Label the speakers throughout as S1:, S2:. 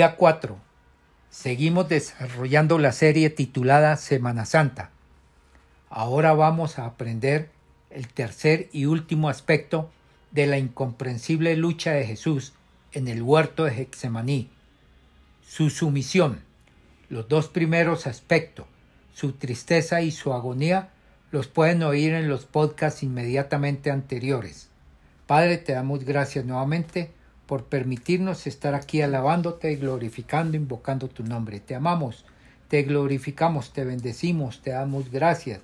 S1: Día 4. Seguimos desarrollando la serie titulada Semana Santa. Ahora vamos a aprender el tercer y último aspecto de la incomprensible lucha de Jesús en el huerto de Hexemaní, su sumisión. Los dos primeros aspectos, su tristeza y su agonía, los pueden oír en los podcasts inmediatamente anteriores. Padre, te damos gracias nuevamente por permitirnos estar aquí alabándote, glorificando, invocando tu nombre. Te amamos, te glorificamos, te bendecimos, te damos gracias.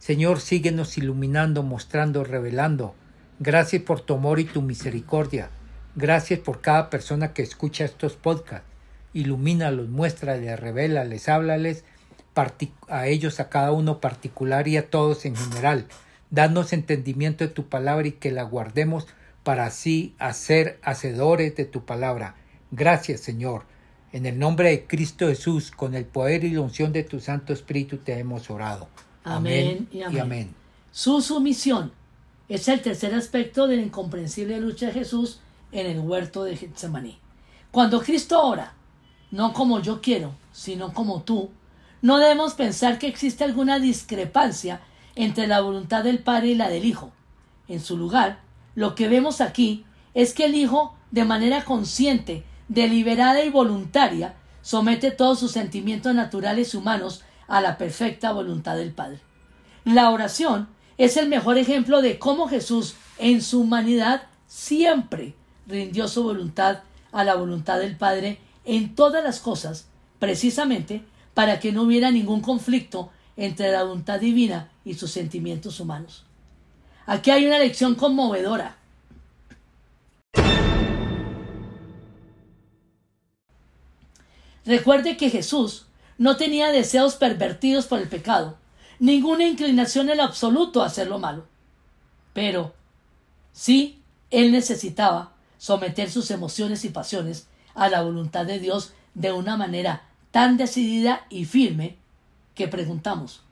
S1: Señor, síguenos iluminando, mostrando, revelando. Gracias por tu amor y tu misericordia. Gracias por cada persona que escucha estos podcasts. Ilumínalos, muéstrales, revélales, háblales a ellos, a cada uno particular y a todos en general. Danos entendimiento de tu palabra y que la guardemos para así hacer hacedores de tu palabra. Gracias, Señor. En el nombre de Cristo Jesús, con el poder y la unción de tu Santo Espíritu, te hemos orado.
S2: Amén, y, amén. Su sumisión es el tercer aspecto de la incomprensible lucha de Jesús en el huerto de Getsemaní. Cuando Cristo ora, no como yo quiero, sino como tú, no debemos pensar que existe alguna discrepancia entre la voluntad del Padre y la del Hijo. En su lugar, lo que vemos aquí es que el Hijo, de manera consciente, deliberada y voluntaria, somete todos sus sentimientos naturales humanos a la perfecta voluntad del Padre. La oración es el mejor ejemplo de cómo Jesús, en su humanidad, siempre rindió su voluntad a la voluntad del Padre en todas las cosas, precisamente para que no hubiera ningún conflicto entre la voluntad divina y sus sentimientos humanos. Aquí hay una lección conmovedora. Recuerde que Jesús no tenía deseos pervertidos por el pecado, ninguna inclinación en absoluto a hacer lo malo. Pero sí, él necesitaba someter sus emociones y pasiones a la voluntad de Dios de una manera tan decidida y firme que preguntamos,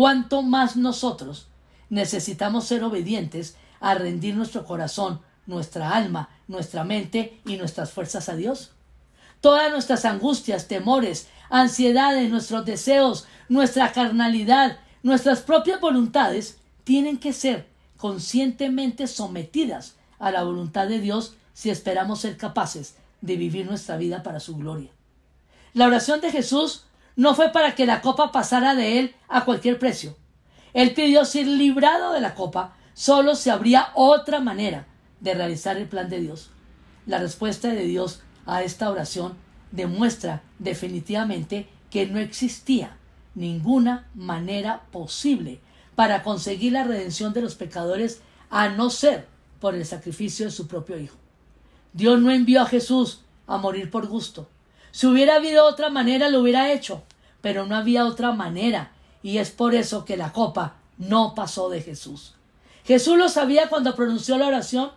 S2: cuánto más nosotros necesitamos ser obedientes a rendir nuestro corazón, nuestra alma, nuestra mente y nuestras fuerzas a Dios. Todas nuestras angustias, temores, ansiedades, nuestros deseos, nuestra carnalidad, nuestras propias voluntades tienen que ser conscientemente sometidas a la voluntad de Dios si esperamos ser capaces de vivir nuestra vida para su gloria. La oración de Jesús no fue para que la copa pasara de él a cualquier precio. Él pidió ser librado de la copa, solo se habría otra manera de realizar el plan de Dios. La respuesta de Dios a esta oración demuestra definitivamente que no existía ninguna manera posible para conseguir la redención de los pecadores a no ser por el sacrificio de su propio Hijo. Dios no envió a Jesús a morir por gusto. Si hubiera habido otra manera, lo hubiera hecho pero no había otra manera, y es por eso que la copa no pasó de Jesús. Jesús lo sabía cuando pronunció la oración.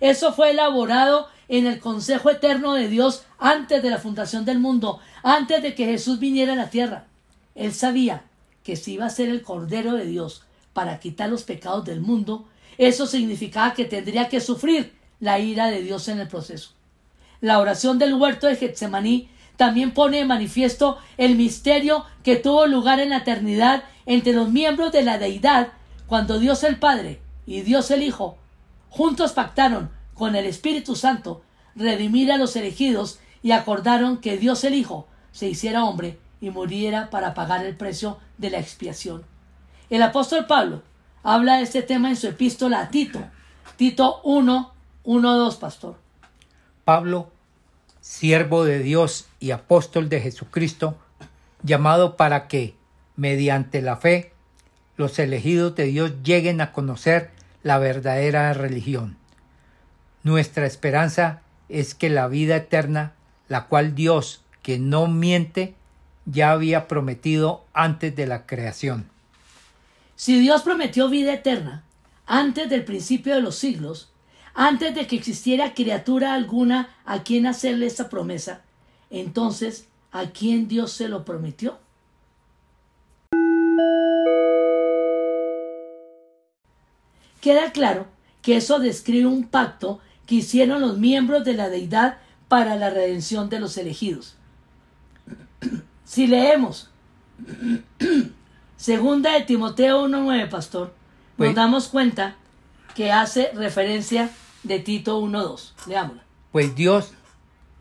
S2: Eso fue elaborado en el consejo eterno de Dios antes de la fundación del mundo, antes de que Jesús viniera a la tierra. Él sabía que si iba a ser el Cordero de Dios para quitar los pecados del mundo, eso significaba que tendría que sufrir la ira de Dios en el proceso. La oración del huerto de Getsemaní también pone de manifiesto el misterio que tuvo lugar en la eternidad entre los miembros de la deidad cuando Dios el Padre y Dios el Hijo juntos pactaron con el Espíritu Santo redimir a los elegidos y acordaron que Dios el Hijo se hiciera hombre y muriera para pagar el precio de la expiación. El apóstol Pablo habla de este tema en su epístola a Tito, Tito 1, 1, 2, pastor.
S1: Pablo siervo de Dios y apóstol de Jesucristo, llamado para que, mediante la fe, los elegidos de Dios lleguen a conocer la verdadera religión. Nuestra esperanza es que la vida eterna, la cual Dios, que no miente, ya había prometido antes de la creación.
S2: Si Dios prometió vida eterna antes del principio de los siglos, antes de que existiera criatura alguna a quien hacerle esa promesa, entonces, ¿a quién Dios se lo prometió? Queda claro que eso describe un pacto que hicieron los miembros de la deidad para la redención de los elegidos. Si leemos segunda de Timoteo 1.9, pastor, nos damos cuenta que hace referencia de Tito 1.2. Leámosla.
S1: Pues Dios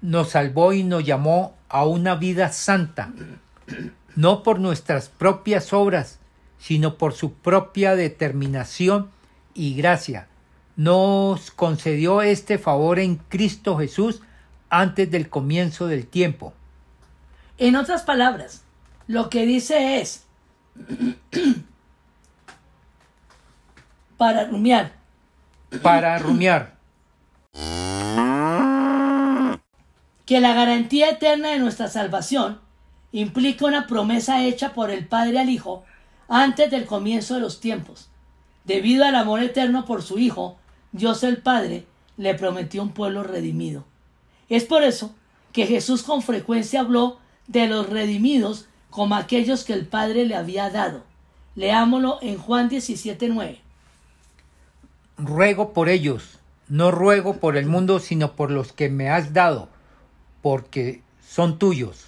S1: nos salvó y nos llamó a una vida santa, no por nuestras propias obras, sino por su propia determinación y gracia. Nos concedió este favor en Cristo Jesús antes del comienzo del tiempo.
S2: En otras palabras, lo que dice es, para rumiar,
S1: Para rumiar,
S2: que la garantía eterna de nuestra salvación implica una promesa hecha por el Padre al Hijo antes del comienzo de los tiempos. Debido al amor eterno por su Hijo, Dios el Padre le prometió un pueblo redimido. Es por eso que Jesús con frecuencia habló de los redimidos como aquellos que el Padre le había dado. Leámoslo en Juan 17:9.
S1: Ruego por ellos, no ruego por el mundo, sino por los que me has dado, porque son tuyos.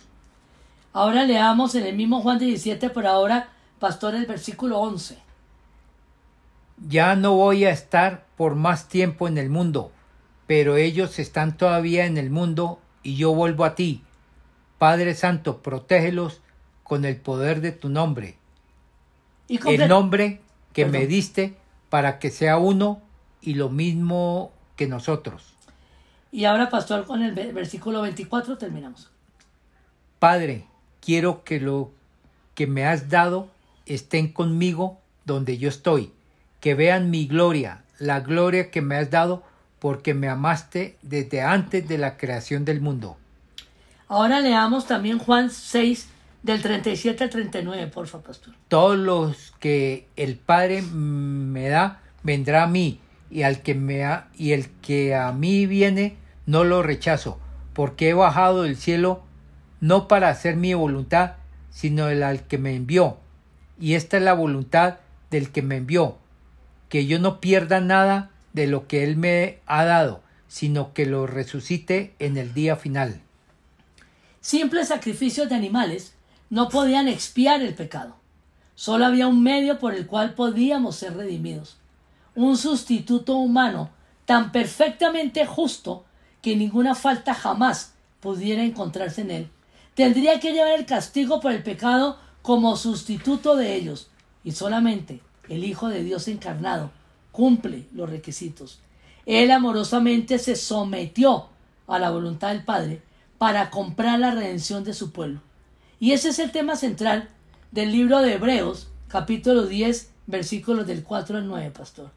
S2: Ahora leamos en el mismo Juan 17, pero ahora, pastor, el versículo 11.
S1: Ya no voy a estar por más tiempo en el mundo, pero ellos están todavía en el mundo y yo vuelvo a ti. Padre Santo, protégelos con el poder de tu nombre,
S2: Y
S1: el nombre que me diste para que sea uno y lo mismo que nosotros.
S2: Y ahora, pastor, con el ve- versículo 24 terminamos.
S1: Padre, quiero que lo que me has dado estén conmigo donde yo estoy, que vean mi gloria, la gloria que me has dado porque me amaste desde antes de la creación del mundo.
S2: Ahora leamos también Juan 6, del 37 al 39, por favor, pastor.
S1: Todos los que el Padre me da vendrá a mí, y al que me ha- y el que a mí viene no lo rechazo, porque he bajado del cielo no para hacer mi voluntad, sino el al que me envió. Y esta es la voluntad del que me envió, que yo no pierda nada de lo que él me ha dado, sino que lo resucite en el día final.
S2: Simples sacrificios de animales no podían expiar el pecado. Solo había un medio por el cual podíamos ser redimidos. Un sustituto humano tan perfectamente justo que ninguna falta jamás pudiera encontrarse en él. Tendría que llevar el castigo por el pecado como sustituto de ellos. Y solamente el Hijo de Dios encarnado cumple los requisitos. Él amorosamente se sometió a la voluntad del Padre para comprar la redención de su pueblo. Y ese es el tema central del libro de Hebreos, capítulo 10, versículos del 4 al 9, pastor.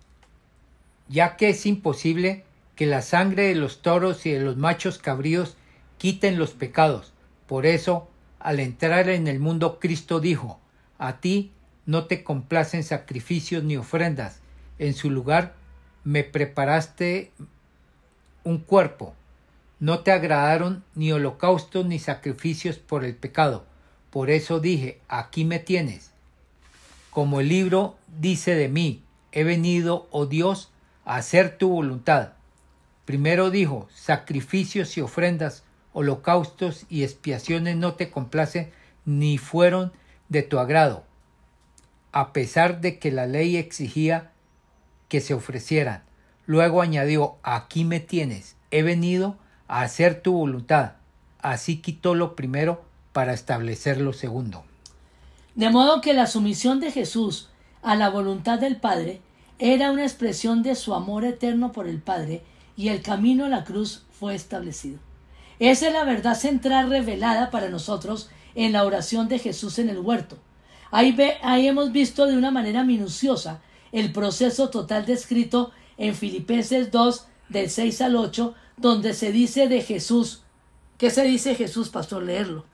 S1: ya que es imposible que la sangre de los toros y de los machos cabríos quiten los pecados. Por eso, al entrar en el mundo, Cristo dijo, A ti no te complacen sacrificios ni ofrendas, en su lugar me preparaste un cuerpo. No te agradaron ni holocaustos ni sacrificios por el pecado. Por eso dije, aquí me tienes. Como el libro dice de mí, he venido, oh Dios, a hacer tu voluntad. Primero dijo, sacrificios y ofrendas, holocaustos y expiaciones no te complacen ni fueron de tu agrado, a pesar de que la ley exigía que se ofrecieran. Luego añadió, aquí me tienes, he venido a hacer tu voluntad. Así quitó lo primero para establecer lo segundo.
S2: De modo que la sumisión de Jesús a la voluntad del Padre era una expresión de su amor eterno por el Padre y el camino a la cruz fue establecido. Esa es la verdad central revelada para nosotros en la oración de Jesús en el huerto. Ahí, ve, ahí hemos visto de una manera minuciosa el proceso total descrito en Filipenses 2 del 6 al 8, donde se dice de Jesús. ¿Qué se dice Jesús, pastor? Leerlo.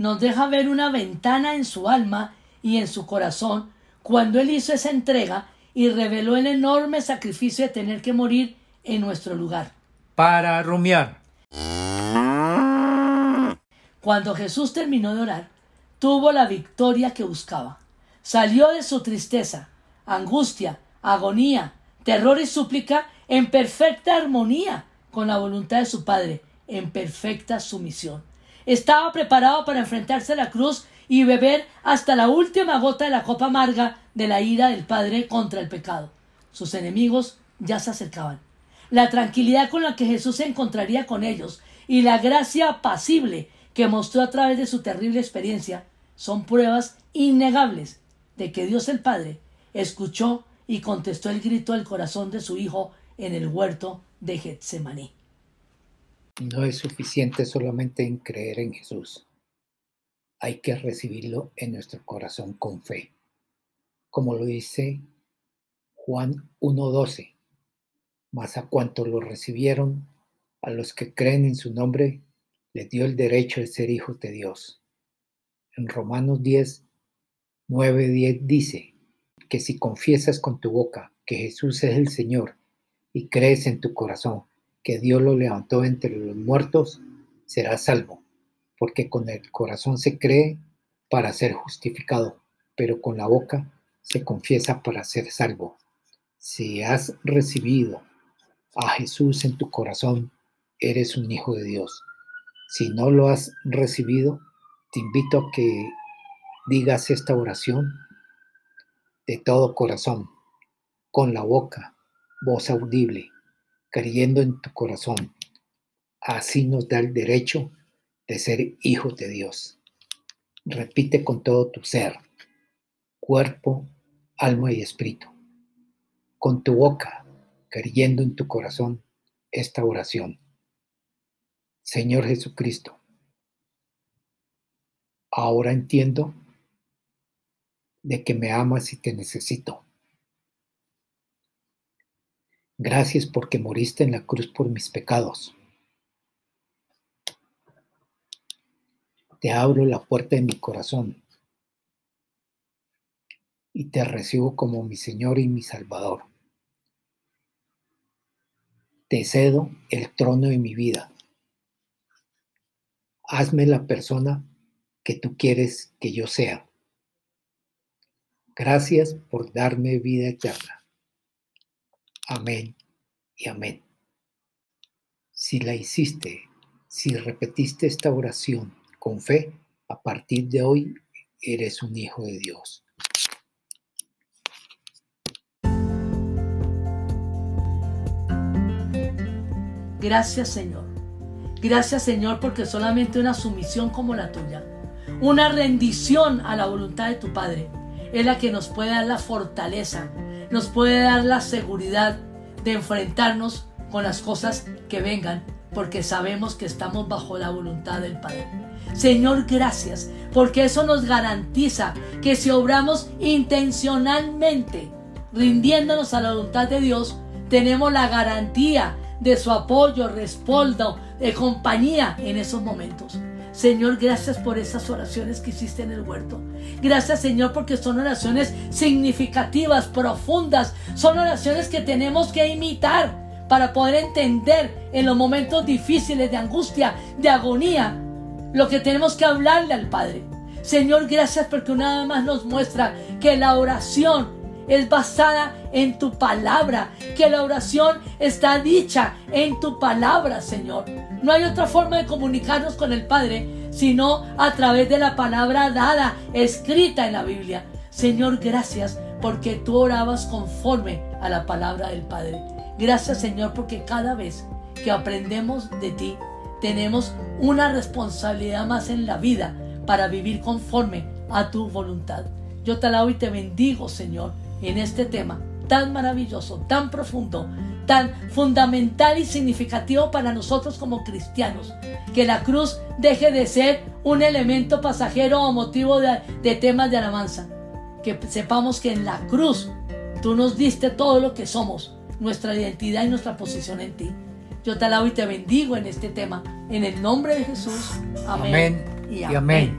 S2: nos deja ver una ventana en su alma y en su corazón cuando él hizo esa entrega y reveló el enorme sacrificio de tener que morir en nuestro lugar.
S1: Para rumiar.
S2: Cuando Jesús terminó de orar, tuvo la victoria que buscaba. Salió de su tristeza, angustia, agonía, terror y súplica en perfecta armonía con la voluntad de su Padre, en perfecta sumisión. Estaba preparado para enfrentarse a la cruz y beber hasta la última gota de la copa amarga de la ira del Padre contra el pecado. Sus enemigos ya se acercaban. La tranquilidad con la que Jesús se encontraría con ellos y la gracia apacible que mostró a través de su terrible experiencia son pruebas innegables de que Dios el Padre escuchó y contestó el grito del corazón de su Hijo en el huerto de Getsemaní.
S1: No es suficiente solamente en creer en Jesús hay que recibirlo en nuestro corazón con fe. Como lo dice Juan 1.12, mas a cuanto lo recibieron, a los que creen en su nombre, les dio el derecho de ser hijos de Dios. En Romanos 10, 9, 10 dice que si confiesas con tu boca que Jesús es el Señor y crees en tu corazón que Dios lo levantó entre los muertos, serás salvo porque con el corazón se cree para ser justificado, pero con la boca se confiesa para ser salvo. Si has recibido a Jesús en tu corazón, eres un hijo de Dios. Si no lo has recibido, te invito a que digas esta oración de todo corazón, con la boca, voz audible, creyendo en tu corazón. Así nos da el derecho de ser hijo de Dios. Repite con todo tu ser, cuerpo, alma y espíritu. Con tu boca, creyendo en tu corazón esta oración. Señor Jesucristo, ahora entiendo de que me amas y te necesito. Gracias porque moriste en la cruz por mis pecados. te abro la puerta de mi corazón y te recibo como mi Señor y mi Salvador. Te cedo el trono de mi vida. Hazme la persona que tú quieres que yo sea. Gracias por darme vida eterna. Amén y amén. Si la hiciste, si repetiste esta oración, con fe, a partir de hoy eres un hijo de Dios.
S2: Gracias Señor. Gracias Señor porque solamente una sumisión como la tuya, una rendición a la voluntad de tu Padre, es la que nos puede dar la fortaleza, nos puede dar la seguridad de enfrentarnos con las cosas que vengan, porque sabemos que estamos bajo la voluntad del Padre. Señor, gracias, porque eso nos garantiza que si obramos intencionalmente, rindiéndonos a la voluntad de Dios, tenemos la garantía de su apoyo, respaldo, de compañía en esos momentos. Señor, gracias por esas oraciones que hiciste en el huerto. Gracias, Señor, porque son oraciones significativas, profundas. Son oraciones que tenemos que imitar para poder entender en los momentos difíciles de angustia, de agonía, lo que tenemos que hablarle al Padre. Señor, gracias porque vez más nos muestra que la oración es basada en tu palabra, que la oración está dicha en tu palabra, Señor. No hay otra forma de comunicarnos con el Padre sino a través de la palabra dada, escrita en la Biblia. Señor, gracias porque tú orabas conforme a la palabra del Padre. Gracias, Señor, porque cada vez que aprendemos de ti, tenemos una responsabilidad más en la vida para vivir conforme a tu voluntad. Yo te alabo y te bendigo, Señor, en este tema tan maravilloso, tan profundo, tan fundamental y significativo para nosotros como cristianos. Que la cruz deje de ser un elemento pasajero o motivo de, de temas de alabanza. Que sepamos que en la cruz tú nos diste todo lo que somos, nuestra identidad y nuestra posición en ti. Yo te alabo y te bendigo en este tema. En el nombre de Jesús. Amén.
S1: Amén y amén.